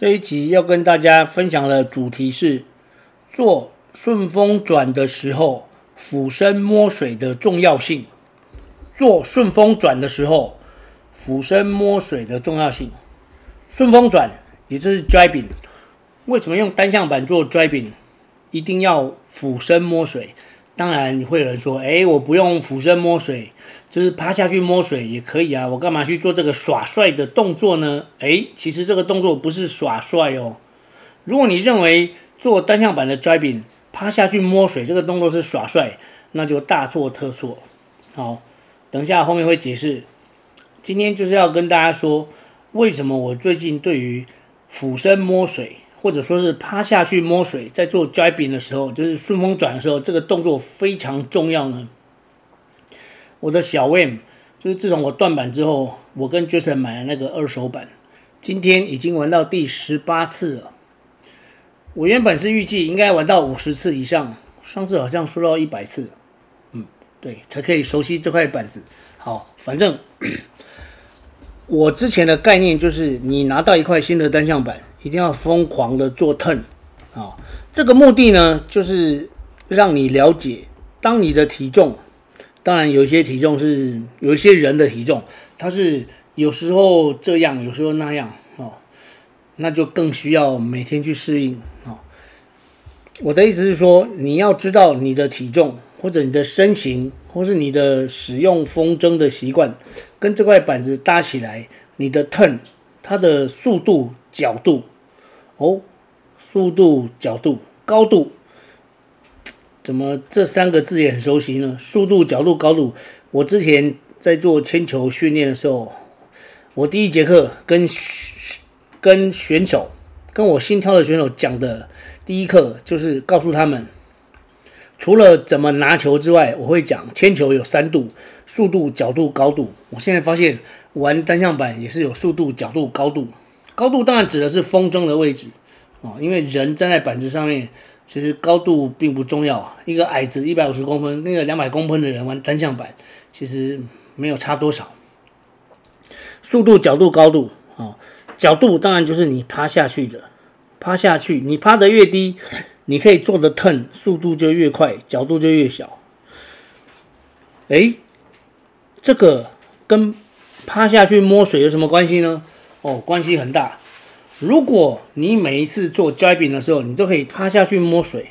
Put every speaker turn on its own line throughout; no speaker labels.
这一集要跟大家分享的主题是做顺风转的时候，俯身摸水的重要性。做顺风转的时候，俯身摸水的重要性。顺风转也就是 driving，为什么用单向板做 driving？一定要俯身摸水。当然，你会有人说：“哎，我不用俯身摸水，就是趴下去摸水也可以啊，我干嘛去做这个耍帅的动作呢？”哎，其实这个动作不是耍帅哦。如果你认为做单向板的 driving 趴下去摸水这个动作是耍帅，那就大错特错。好，等一下后面会解释。今天就是要跟大家说，为什么我最近对于俯身摸水。或者说是趴下去摸水，在做 driving 的时候，就是顺风转的时候，这个动作非常重要呢。我的小 M 就是自从我断板之后，我跟 Jason 买了那个二手板，今天已经玩到第十八次了。我原本是预计应该玩到五十次以上，上次好像说到一百次，嗯，对，才可以熟悉这块板子。好，反正 我之前的概念就是，你拿到一块新的单向板。一定要疯狂的做 turn 啊！这个目的呢，就是让你了解，当你的体重，当然有些体重是有一些人的体重，它是有时候这样，有时候那样哦，那就更需要每天去适应啊。我的意思是说，你要知道你的体重，或者你的身形，或是你的使用风筝的习惯，跟这块板子搭起来，你的 turn 它的速度。角度，哦，速度、角度、高度，怎么这三个字也很熟悉呢？速度、角度、高度。我之前在做铅球训练的时候，我第一节课跟跟选手，跟我新挑的选手讲的第一课就是告诉他们，除了怎么拿球之外，我会讲铅球有三度：速度、角度、高度。我现在发现玩单向板也是有速度、角度、高度。高度当然指的是风筝的位置啊，因为人站在板子上面，其实高度并不重要。一个矮子一百五十公分，那个两百公分的人玩单向板，其实没有差多少。速度、角度、高度啊，角度当然就是你趴下去的，趴下去，你趴得越低，你可以做的 turn 速度就越快，角度就越小。哎，这个跟趴下去摸水有什么关系呢？哦，关系很大。如果你每一次做 driving 的时候，你都可以趴下去摸水，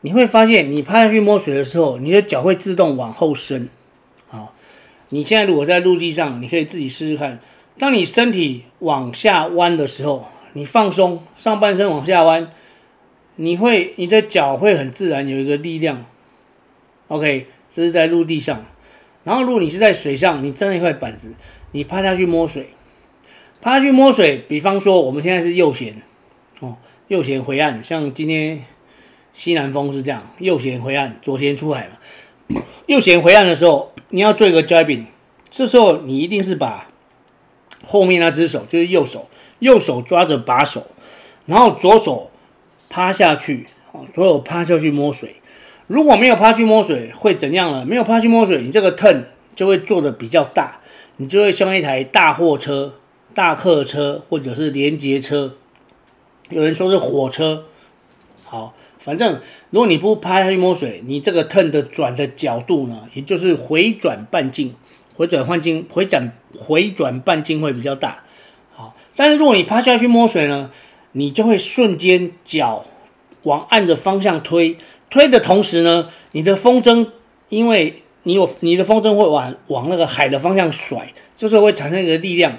你会发现，你趴下去摸水的时候，你的脚会自动往后伸。好，你现在如果在陆地上，你可以自己试试看。当你身体往下弯的时候，你放松上半身往下弯，你会，你的脚会很自然有一个力量。OK，这是在陆地上。然后，如果你是在水上，你站一块板子，你趴下去摸水。趴去摸水，比方说我们现在是右舷，哦，右舷回岸，像今天西南风是这样，右舷回岸，左舷出海嘛。右舷回岸的时候，你要做一个 driving，这时候你一定是把后面那只手，就是右手，右手抓着把手，然后左手趴下去，哦，左手趴下去摸水。如果没有趴去摸水，会怎样呢？没有趴去摸水，你这个 turn 就会做的比较大，你就会像一台大货车。大客车或者是连接车，有人说是火车。好，反正如果你不趴下去摸水，你这个 turn 的转的角度呢，也就是回转半径，回转半径，回转回转半径会比较大。好，但是如果你趴下去摸水呢，你就会瞬间脚往岸的方向推，推的同时呢，你的风筝，因为你有你的风筝会往往那个海的方向甩，就是会产生一个力量。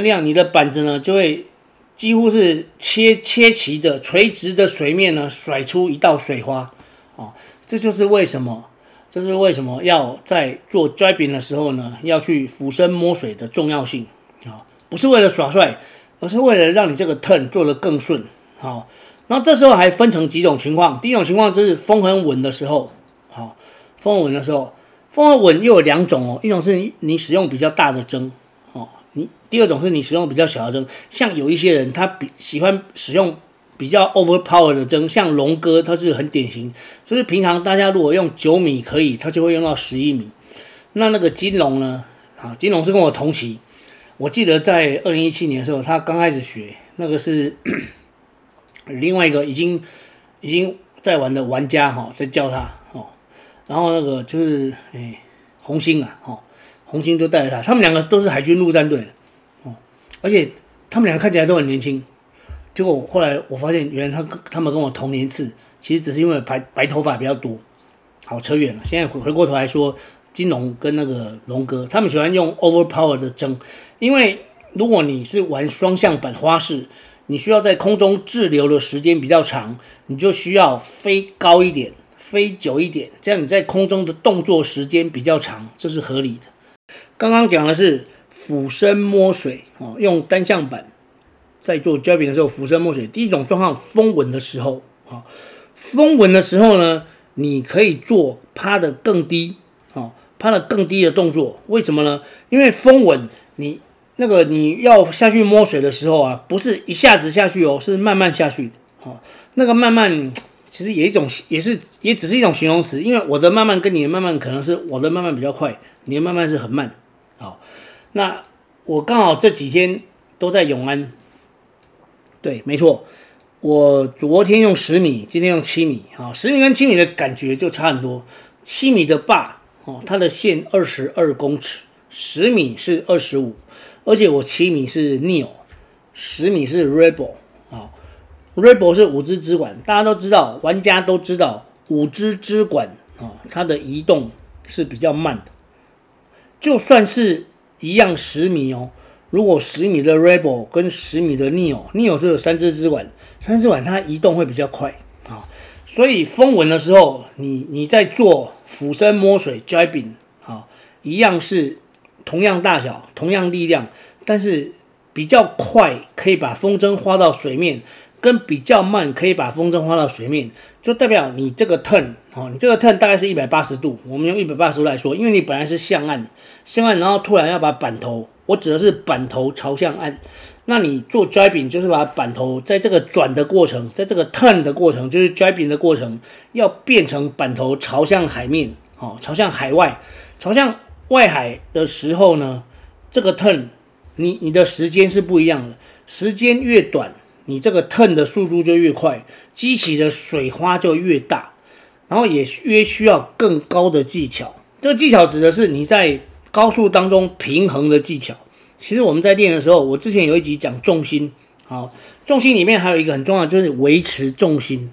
那样，你的板子呢，就会几乎是切切齐的垂直的水面呢，甩出一道水花。哦，这就是为什么，这是为什么要在做 driving 的时候呢，要去俯身摸水的重要性啊，不是为了耍帅，而是为了让你这个 turn 做得更顺。好，那这时候还分成几种情况。第一种情况就是风很稳的时候，好，风很稳的时候，风很稳又有两种哦，一种是你使用比较大的针，你第二种是你使用比较小的针。像有一些人他比喜欢使用比较 overpower 的针，像龙哥他是很典型。所以平常大家如果用九米可以，他就会用到十一米。那那个金龙呢？啊，金龙是跟我同期。我记得在二零一七年的时候，他刚开始学，那个是 另外一个已经已经在玩的玩家哈，在教他哦。然后那个就是哎，红星啊，哦，红星就带着他，他们两个都是海军陆战队哦，而且他们两个看起来都很年轻。结果后来我发现，原来他他们跟我同年次，其实只是因为白白头发比较多。好，扯远了，现在回回过头来说。金龙跟那个龙哥，他们喜欢用 overpower 的针，因为如果你是玩双向板花式，你需要在空中滞留的时间比较长，你就需要飞高一点，飞久一点，这样你在空中的动作时间比较长，这是合理的。刚刚讲的是俯身摸水哦，用单向板在做 jabbing 的时候俯身摸水。第一种状况，风稳的时候啊，风稳的时候呢，你可以做趴得更低哦。趴的更低的动作，为什么呢？因为风稳，你那个你要下去摸水的时候啊，不是一下子下去哦，是慢慢下去的。哦，那个慢慢其实也一种，也是也只是一种形容词。因为我的慢慢跟你的慢慢，可能是我的慢慢比较快，你的慢慢是很慢。好，那我刚好这几天都在永安。对，没错，我昨天用十米，今天用七米。好，十米跟七米的感觉就差很多。七米的坝。哦，它的线二十二公尺，十米是二十五，而且我七米是 Neo，十米是 Rebel 啊，Rebel 是五支支管，大家都知道，玩家都知道，五支支管啊，它的移动是比较慢的，就算是一样十米哦，如果十米的 Rebel 跟十米的 Neo，Neo 就有三支支管，三支管它移动会比较快啊，所以风稳的时候，你你在做。俯身摸水 jabbing 好，一样是同样大小、同样力量，但是比较快可以把风筝划到水面，跟比较慢可以把风筝划到水面，就代表你这个 turn 哦，你这个 turn 大概是一百八十度。我们用一百八十度来说，因为你本来是向岸，向岸，然后突然要把板头，我指的是板头朝向岸。那你做 driving 就是把板头在这个转的过程，在这个 turn 的过程，就是 driving 的过程，要变成板头朝向海面，哦，朝向海外，朝向外海的时候呢，这个 turn 你你的时间是不一样的，时间越短，你这个 turn 的速度就越快，激起的水花就越大，然后也越需要更高的技巧。这个技巧指的是你在高速当中平衡的技巧。其实我们在练的时候，我之前有一集讲重心，好，重心里面还有一个很重要，就是维持重心。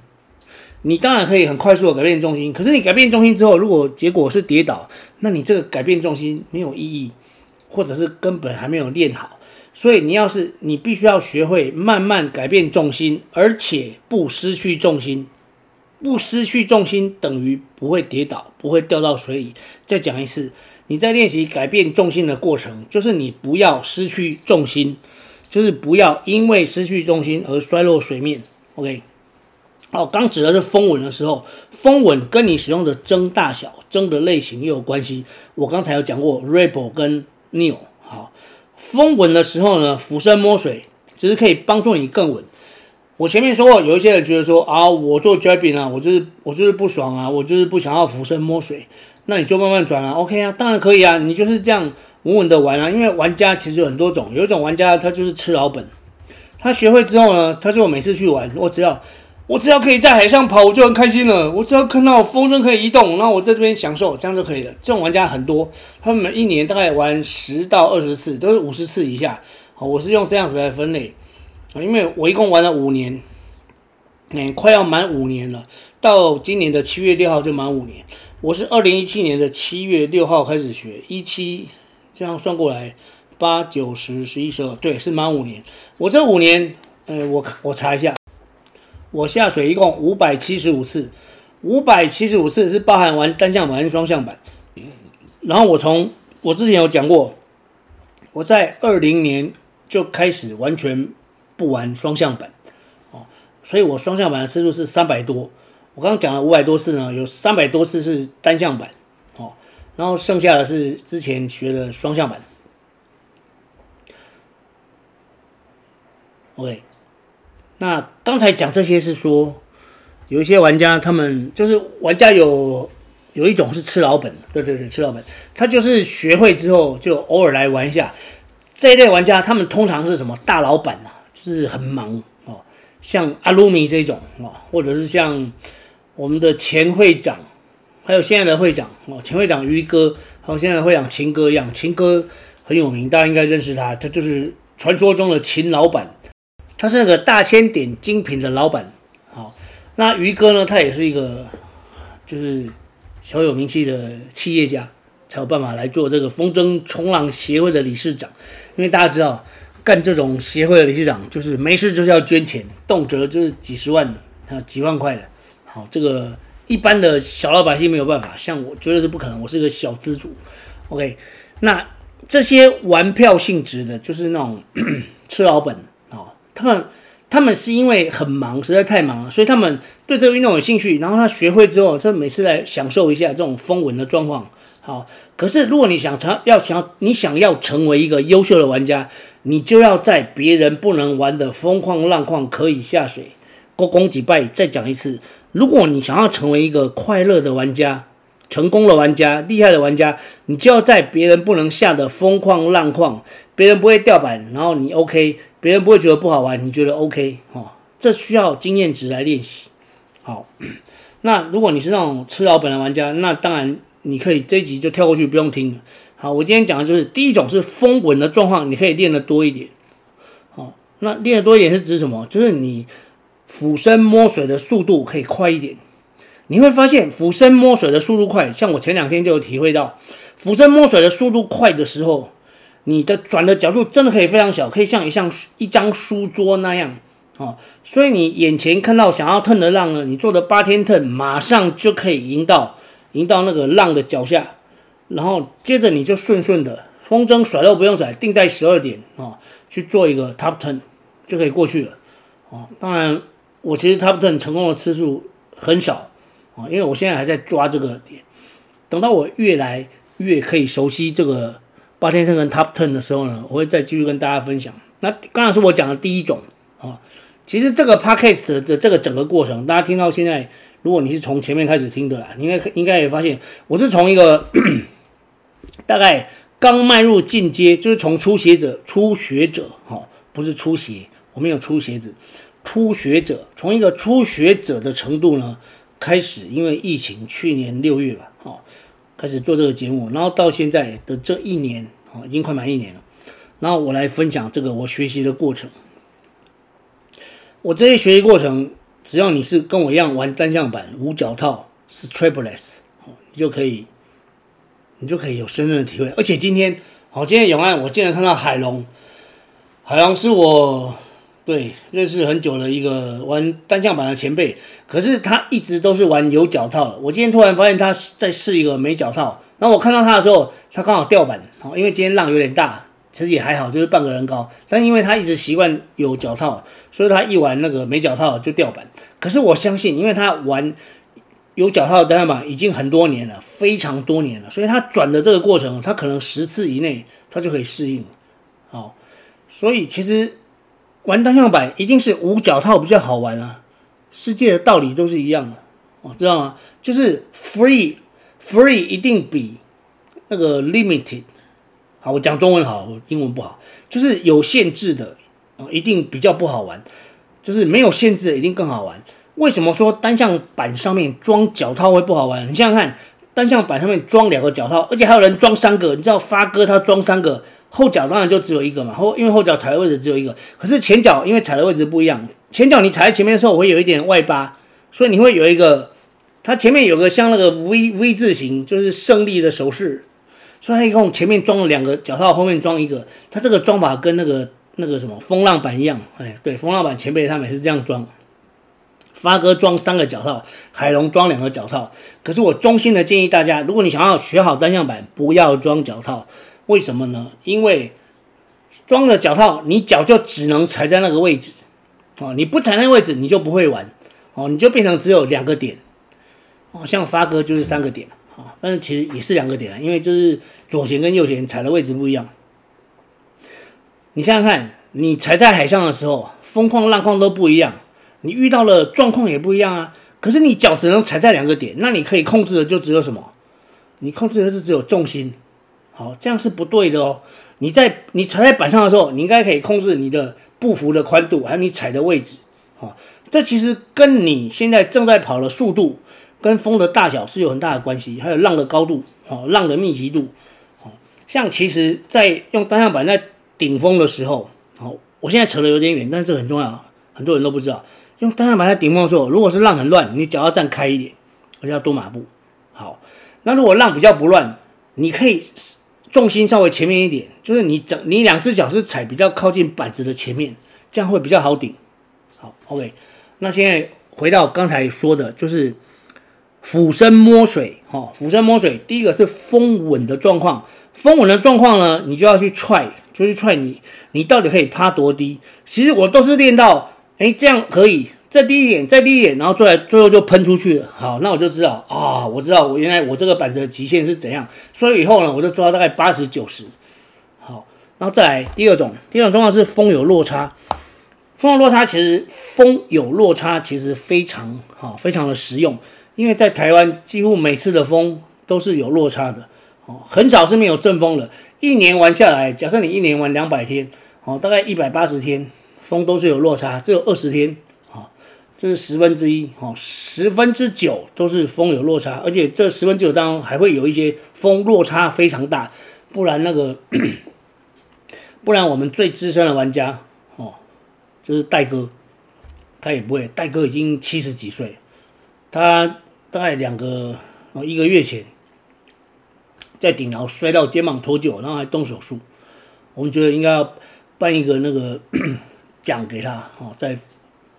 你当然可以很快速的改变重心，可是你改变重心之后，如果结果是跌倒，那你这个改变重心没有意义，或者是根本还没有练好。所以你要是你必须要学会慢慢改变重心，而且不失去重心，不失去重心等于不会跌倒，不会掉到水里。再讲一次。你在练习改变重心的过程，就是你不要失去重心，就是不要因为失去重心而摔落水面。OK，好，刚指的是风稳的时候，风稳跟你使用的针大小、针的类型又有关系。我刚才有讲过 Rebel 跟 New，。好，风稳的时候呢，俯身摸水只是可以帮助你更稳。我前面说过，有一些人觉得说啊，我做 jabbing 啊，我就是我就是不爽啊，我就是不想要俯身摸水。那你就慢慢转啊，OK 啊，当然可以啊，你就是这样稳稳的玩啊。因为玩家其实有很多种，有一种玩家他就是吃老本，他学会之后呢，他就每次去玩，我只要我只要可以在海上跑，我就很开心了。我只要看到风筝可以移动，那我在这边享受，这样就可以了。这种玩家很多，他们每一年大概玩十到二十次，都是五十次以下。好，我是用这样子来分类啊，因为我一共玩了五年，嗯，快要满五年了，到今年的七月六号就满五年。我是二零一七年的七月六号开始学，一七这样算过来，八九十十一十二，对，是满五年。我这五年，呃，我我查一下，我下水一共五百七十五次，五百七十五次是包含玩单向板跟双向板。然后我从我之前有讲过，我在二零年就开始完全不玩双向板哦，所以我双向板的次数是三百多。我刚刚讲了五百多次呢，有三百多次是单向板哦，然后剩下的是之前学的双向板。OK，那刚才讲这些是说，有一些玩家他们就是玩家有有一种是吃老本，对对对，吃老本，他就是学会之后就偶尔来玩一下。这一类玩家他们通常是什么大老板啊，就是很忙哦，像阿鲁米这种哦，或者是像。我们的前会长，还有现在的会长哦，前会长于哥，还有现在的会长秦哥一样，秦哥很有名，大家应该认识他，他就是传说中的秦老板，他是那个大千点精品的老板。好，那于哥呢，他也是一个就是小有名气的企业家，才有办法来做这个风筝冲浪协会的理事长。因为大家知道，干这种协会的理事长，就是没事就是要捐钱，动辄就是几十万啊几万块的。好，这个一般的小老百姓没有办法，像我觉得是不可能。我是个小资主，OK。那这些玩票性质的，就是那种 吃老本。他们他们是因为很忙，实在太忙了，所以他们对这个运动有兴趣。然后他学会之后，他每次来享受一下这种风稳的状况。好，可是如果你想成要想你想要成为一个优秀的玩家，你就要在别人不能玩的风况浪况可以下水。鞠躬几拜，再讲一次。如果你想要成为一个快乐的玩家、成功的玩家、厉害的玩家，你就要在别人不能下的疯狂浪况，别人不会掉板，然后你 OK，别人不会觉得不好玩，你觉得 OK 哦，这需要经验值来练习。好，那如果你是那种吃老本的玩家，那当然你可以这一集就跳过去，不用听了。好，我今天讲的就是第一种是风稳的状况，你可以练得多一点。好，那练得多一点是指什么？就是你。俯身摸水的速度可以快一点，你会发现俯身摸水的速度快，像我前两天就有体会到，俯身摸水的速度快的时候，你的转的角度真的可以非常小，可以像一像一张书桌那样哦。所以你眼前看到想要腾的浪呢，你做的八天腾马上就可以迎到迎到那个浪的脚下，然后接着你就顺顺的风筝甩都不用甩，定在十二点哦，去做一个 top turn 就可以过去了哦。当然。我其实 top turn 成功的次数很少啊，因为我现在还在抓这个点。等到我越来越可以熟悉这个八天线跟 Top Ten 的时候呢，我会再继续跟大家分享。那刚才是我讲的第一种啊，其实这个 podcast 的这个整个过程，大家听到现在，如果你是从前面开始听的啦，你应该应该也发现，我是从一个 大概刚迈入进阶，就是从初学者、初学者哈，不是初学，我没有出鞋子。初学者从一个初学者的程度呢开始，因为疫情，去年六月吧，哦，开始做这个节目，然后到现在的这一年，哦，已经快满一年了。然后我来分享这个我学习的过程。我这些学习过程，只要你是跟我一样玩单向板无脚套，strapless，你就可以，你就可以有深深的体会。而且今天，好，今天永安我竟然看到海龙，海龙是我。对，认识很久的一个玩单向板的前辈，可是他一直都是玩有脚套的。我今天突然发现他在试一个没脚套，然后我看到他的时候，他刚好掉板，好，因为今天浪有点大，其实也还好，就是半个人高。但因为他一直习惯有脚套，所以他一玩那个没脚套就掉板。可是我相信，因为他玩有脚套的单向板已经很多年了，非常多年了，所以他转的这个过程，他可能十次以内他就可以适应。好，所以其实。玩单向板一定是无脚套比较好玩啊！世界的道理都是一样的，哦，知道吗？就是 free free 一定比那个 limited 好，我讲中文好，我英文不好，就是有限制的哦，一定比较不好玩，就是没有限制的一定更好玩。为什么说单向板上面装脚套会不好玩？你想想看，单向板上面装两个脚套，而且还有人装三个，你知道发哥他装三个。后脚当然就只有一个嘛，后因为后脚踩的位置只有一个，可是前脚因为踩的位置不一样，前脚你踩在前面的时候我会有一点外八，所以你会有一个，它前面有个像那个 V V 字形，就是胜利的手势，所以它一共前面装了两个脚套，后面装一个，它这个装法跟那个那个什么风浪板一样，哎，对，风浪板前辈他们也是这样装，发哥装三个脚套，海龙装两个脚套，可是我衷心的建议大家，如果你想要学好单向板，不要装脚套。为什么呢？因为装了脚套，你脚就只能踩在那个位置，哦，你不踩那个位置，你就不会玩，哦，你就变成只有两个点，哦，像发哥就是三个点，啊，但是其实也是两个点，因为就是左舷跟右舷踩的位置不一样。你想想看，你踩在海上的时候，风况浪况都不一样，你遇到了状况也不一样啊。可是你脚只能踩在两个点，那你可以控制的就只有什么？你控制的是只有重心，好，这样是不对的哦。你在你踩在板上的时候，你应该可以控制你的步幅的宽度，还有你踩的位置，好，这其实跟你现在正在跑的速度跟风的大小是有很大的关系，还有浪的高度，好，浪的密集度，好，像其实，在用单向板在顶风的时候，好，我现在扯得有点远，但是很重要，很多人都不知道。用单向板在顶风的时候，如果是浪很乱，你脚要站开一点，而且要多马步。好，那如果浪比较不乱，你可以重心稍微前面一点，就是你整你两只脚是踩比较靠近板子的前面，这样会比较好顶。好，OK。那现在回到刚才说的，就是俯身摸水。哈，俯身摸水，第一个是风稳的状况。风稳的状况呢，你就要去踹，就去踹你，你到底可以趴多低？其实我都是练到，哎，这样可以再低一点，再低一点，然后最最后就喷出去了。好，那我就知道啊，我知道我原来我这个板子的极限是怎样。所以以后呢，我就抓大概八十九十。好，然后再来第二种，第二种状况是风有落差。风有落差，其实风有落差其实非常好，非常的实用，因为在台湾几乎每次的风都是有落差的。哦，很少是没有阵风的。一年玩下来，假设你一年玩两百天，哦，大概一百八十天，风都是有落差，只有二十天，哦，这是十分之一，哦，十分之九都是风有落差，而且这十分之九当中还会有一些风落差非常大，不然那个，不然我们最资深的玩家，哦，就是戴哥，他也不会，戴哥已经七十几岁，他大概两个，哦，一个月前。在顶楼摔到肩膀脱臼，然后还动手术。我们觉得应该要办一个那个奖给他哦，在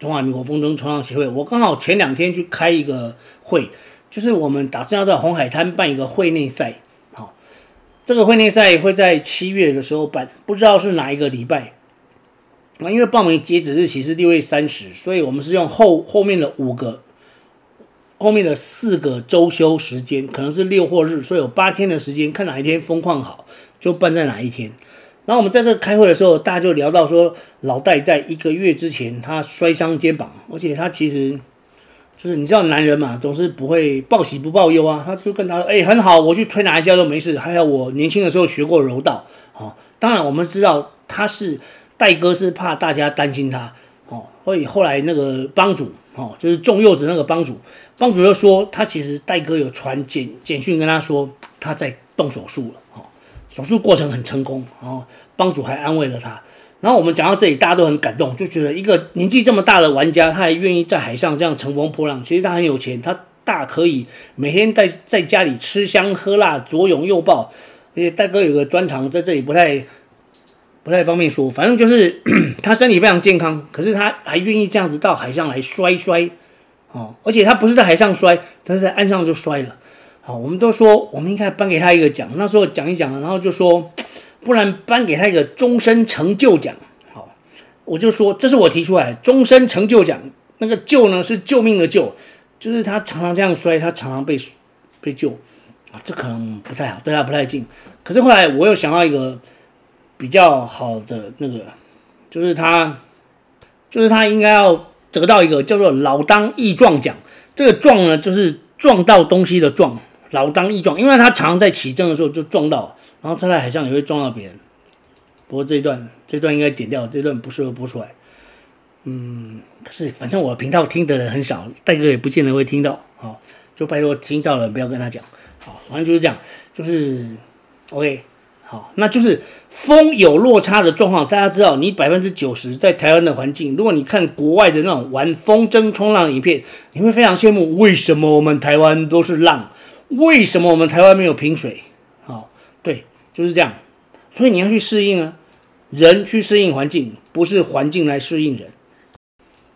中华民国风筝冲浪协会。我刚好前两天去开一个会，就是我们打算要在红海滩办一个会内赛。好，这个会内赛会在七月的时候办，不知道是哪一个礼拜。那因为报名截止日期是六月三十，所以我们是用后后面的五个。后面的四个周休时间可能是六或日，所以有八天的时间，看哪一天风况好就办在哪一天。然后我们在这开会的时候，大家就聊到说，老戴在一个月之前他摔伤肩膀，而且他其实就是你知道男人嘛，总是不会报喜不报忧啊。他就跟他说：“哎，很好，我去推拿一下都没事。还有我年轻的时候学过柔道，哦，当然我们知道他是戴哥是怕大家担心他，哦，所以后来那个帮主。”哦，就是种柚子那个帮主，帮主就说他其实戴哥有传简简讯跟他说他在动手术了，手术过程很成功，然后帮主还安慰了他。然后我们讲到这里，大家都很感动，就觉得一个年纪这么大的玩家，他还愿意在海上这样乘风破浪，其实他很有钱，他大可以每天在在家里吃香喝辣，左拥右抱。而且大哥有个专长，在这里不太。不太方便说，反正就是他身体非常健康，可是他还愿意这样子到海上来摔摔，哦，而且他不是在海上摔，他是在岸上就摔了，好，我们都说我们应该颁给他一个奖，那时候讲一讲，然后就说不然颁给他一个终身成就奖，好，我就说这是我提出来终身成就奖，那个救呢是救命的救，就是他常常这样摔，他常常被被救，啊，这可能不太好，对他不太敬，可是后来我又想到一个。比较好的那个，就是他，就是他应该要得到一个叫做“老当益壮奖”。这个“壮”呢，就是撞到东西的“撞”，老当益壮，因为他常常在起正的时候就撞到，然后他在海上也会撞到别人。不过这一段，这段应该剪掉，这段不适合播出来。嗯，可是反正我频道听的人很少，戴哥也不见得会听到。好，就拜托听到了不要跟他讲。好，反正就是这样，就是 OK。好，那就是风有落差的状况。大家知道，你百分之九十在台湾的环境，如果你看国外的那种玩风筝冲浪的影片，你会非常羡慕。为什么我们台湾都是浪？为什么我们台湾没有平水？好，对，就是这样。所以你要去适应啊，人去适应环境，不是环境来适应人。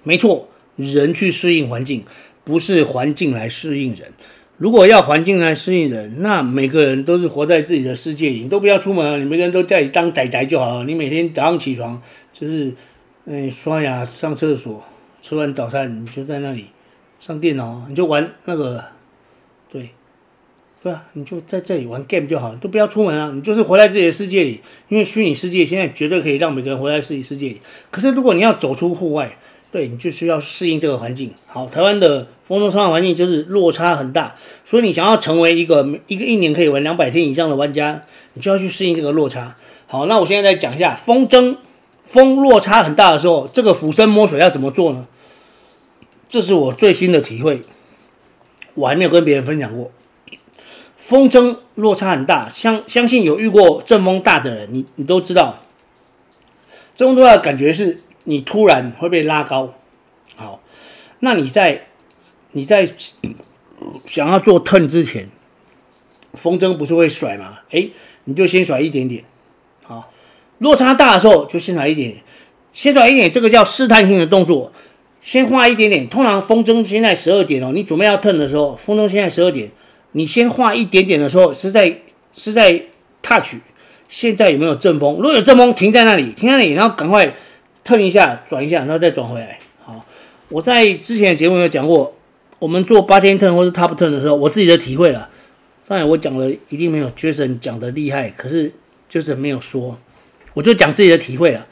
没错，人去适应环境，不是环境来适应人。如果要环境来适应人，那每个人都是活在自己的世界里，你都不要出门！你每个人都在当宅宅就好了。你每天早上起床就是，嗯，刷牙、上厕所、吃完早餐，你就在那里上电脑，你就玩那个，对啊，你就在这里玩 game 就好了，都不要出门啊！你就是活在自己的世界里，因为虚拟世界现在绝对可以让每个人活在自己世界里。可是如果你要走出户外，对，你就需要适应这个环境。好，台湾的风中创业环境就是落差很大，所以你想要成为一个一个一年可以玩两百天以上的玩家，你就要去适应这个落差。好，那我现在再讲一下风筝，风落差很大的时候，这个俯身摸水要怎么做呢？这是我最新的体会，我还没有跟别人分享过。风筝落差很大，相相信有遇过阵风大的人，你你都知道，阵风大的感觉是。你突然会被拉高，好，那你在你在想要做 turn 之前，风筝不是会甩吗？诶，你就先甩一点点，好，落差大的时候就先甩一点点，先甩一点，这个叫试探性的动作，先画一点点。通常风筝现在十二点哦，你准备要 turn 的时候，风筝现在十二点，你先画一点点的时候是在是在 touch，现在有没有阵风？如果有阵风，停在那里，停在那里，然后赶快。turn 一下，转一下，然后再转回来。好，我在之前的节目有讲过，我们做八天 turn 或是 top turn 的时候，我自己的体会了。当然，我讲的一定没有 Jason 讲的厉害，可是就是没有说，我就讲自己的体会了。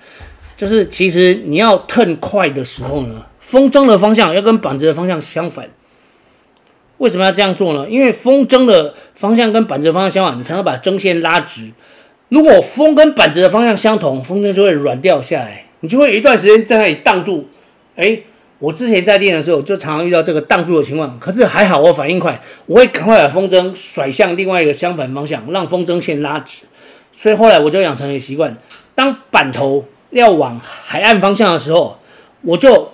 就是其实你要 turn 快的时候呢，风筝的方向要跟板子的方向相反。为什么要这样做呢？因为风筝的方向跟板子方向相反，你才能把筝线拉直。如果风跟板子的方向相同，风筝就会软掉下来。你就会有一段时间在那里荡住，哎，我之前在练的时候就常常遇到这个荡住的情况，可是还好我反应快，我会赶快把风筝甩向另外一个相反方向，让风筝线拉直。所以后来我就养成一个习惯，当板头要往海岸方向的时候，我就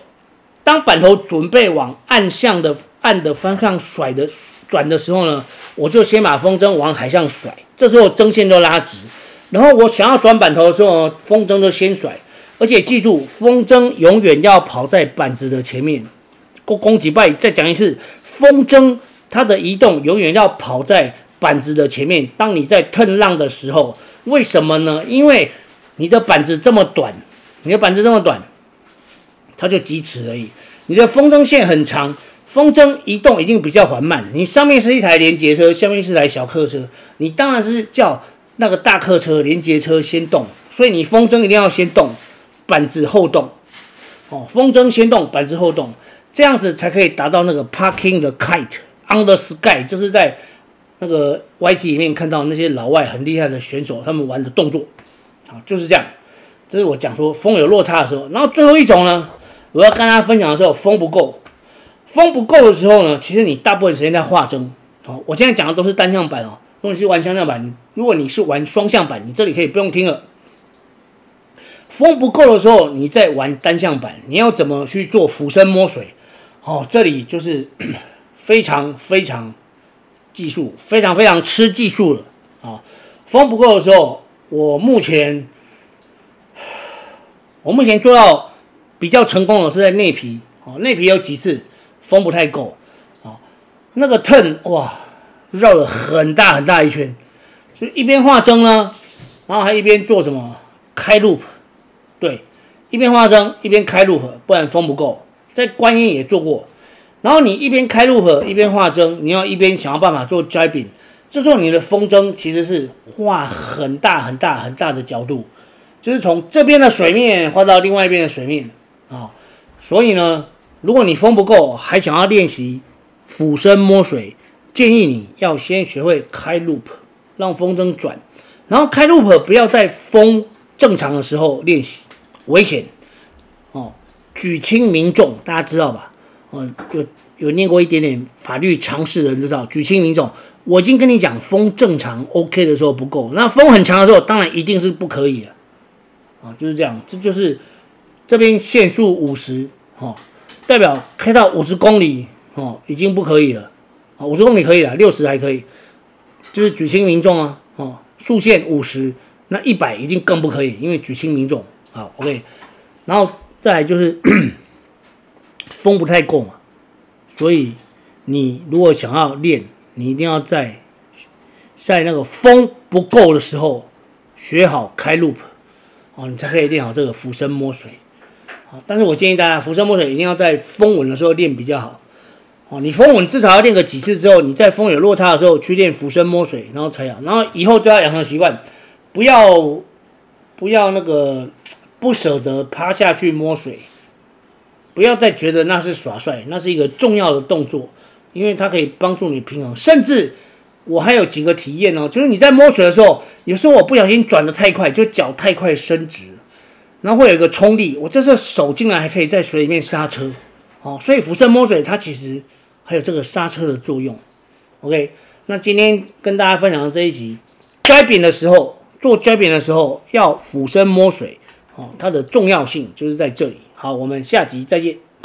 当板头准备往岸向的岸的方向甩的转的时候呢，我就先把风筝往海上甩，这时候筝线都拉直，然后我想要转板头的时候，风筝就先甩。而且记住，风筝永远要跑在板子的前面。攻攻击败，再讲一次，风筝它的移动永远要跑在板子的前面。当你在 turn 浪的时候，为什么呢？因为你的板子这么短，你的板子这么短，它就几尺而已。你的风筝线很长，风筝移动已经比较缓慢。你上面是一台连接车，下面是台小客车，你当然是叫那个大客车连接车先动，所以你风筝一定要先动。板子后动，哦，风筝先动，板子后动，这样子才可以达到那个 parking the kite on the sky，就是在那个 YT 里面看到那些老外很厉害的选手他们玩的动作，啊，就是这样。这是我讲说风有落差的时候，然后最后一种呢，我要跟大家分享的时候，风不够，风不够的时候呢，其实你大部分时间在画筝。哦，我现在讲的都是单向板哦，如果你是玩双向板，如果你是玩双向板，你这里可以不用听了。风不够的时候，你再玩单向板，你要怎么去做俯身摸水？哦，这里就是 非常非常技术，非常非常吃技术了啊、风不够的时候，我目前我目前做到比较成功的是在内皮哦，内皮有几次风不太够、哦，那个 turn 哇，绕了很大很大一圈，就一边画筝呢，然后还一边做什么？开 loop。对，一边画筝一边开 loop，不然风不够。在观音也做过，然后你一边开 loop 一边画筝，你要一边想要办法做 jibing，这时候你的风筝其实是画很大很大很大的角度，就是从这边的水面画到另外一边的水面。啊、所以呢，如果你风不够，还想要练习俯身摸水，建议你要先学会开 loop，让风筝转，然后开 loop 不要在风正常的时候练习。危险哦！举轻民重，大家知道吧？哦，有有念过一点点法律常识的人知道，举轻民重。我已经跟你讲，风正常 OK 的时候不够，那风很强的时候，当然一定是不可以的啊！就是这样，这就是这边限速五十哦，代表开到五十公里哦，已经不可以了啊，五十公里可以了，六十还可以，就是举轻民重啊！哦，速限五十，那一百一定更不可以，因为举轻民重。好，OK，然后再来就是 风不太够嘛，所以你如果想要练你一定要在在那个风不够的时候学好开 loop 哦，你才可以练好这个俯身摸水。啊，但是我建议大家俯身摸水一定要在风稳的时候练比较好。哦，你风稳至少要练个几次之后，你在风有落差的时候去练俯身摸水，然后才好。然后以后就要养成习惯，不要不要那个不舍得趴下去摸水，不要再觉得那是耍帅，那是一个重要的动作，因为它可以帮助你平衡。甚至我还有几个体验哦，就是你在摸水的时候，有时候我不小心转得太快，就脚太快伸直，然后会有一个冲力，我这次手竟然还可以在水里面刹车。哦，所以俯身摸水它其实。还有这个刹车的作用，OK。那今天跟大家分享的这一集摔饼的时候做摔饼的时候要俯身摸水，哦，它的重要性就是在这里。好，我们下集再见。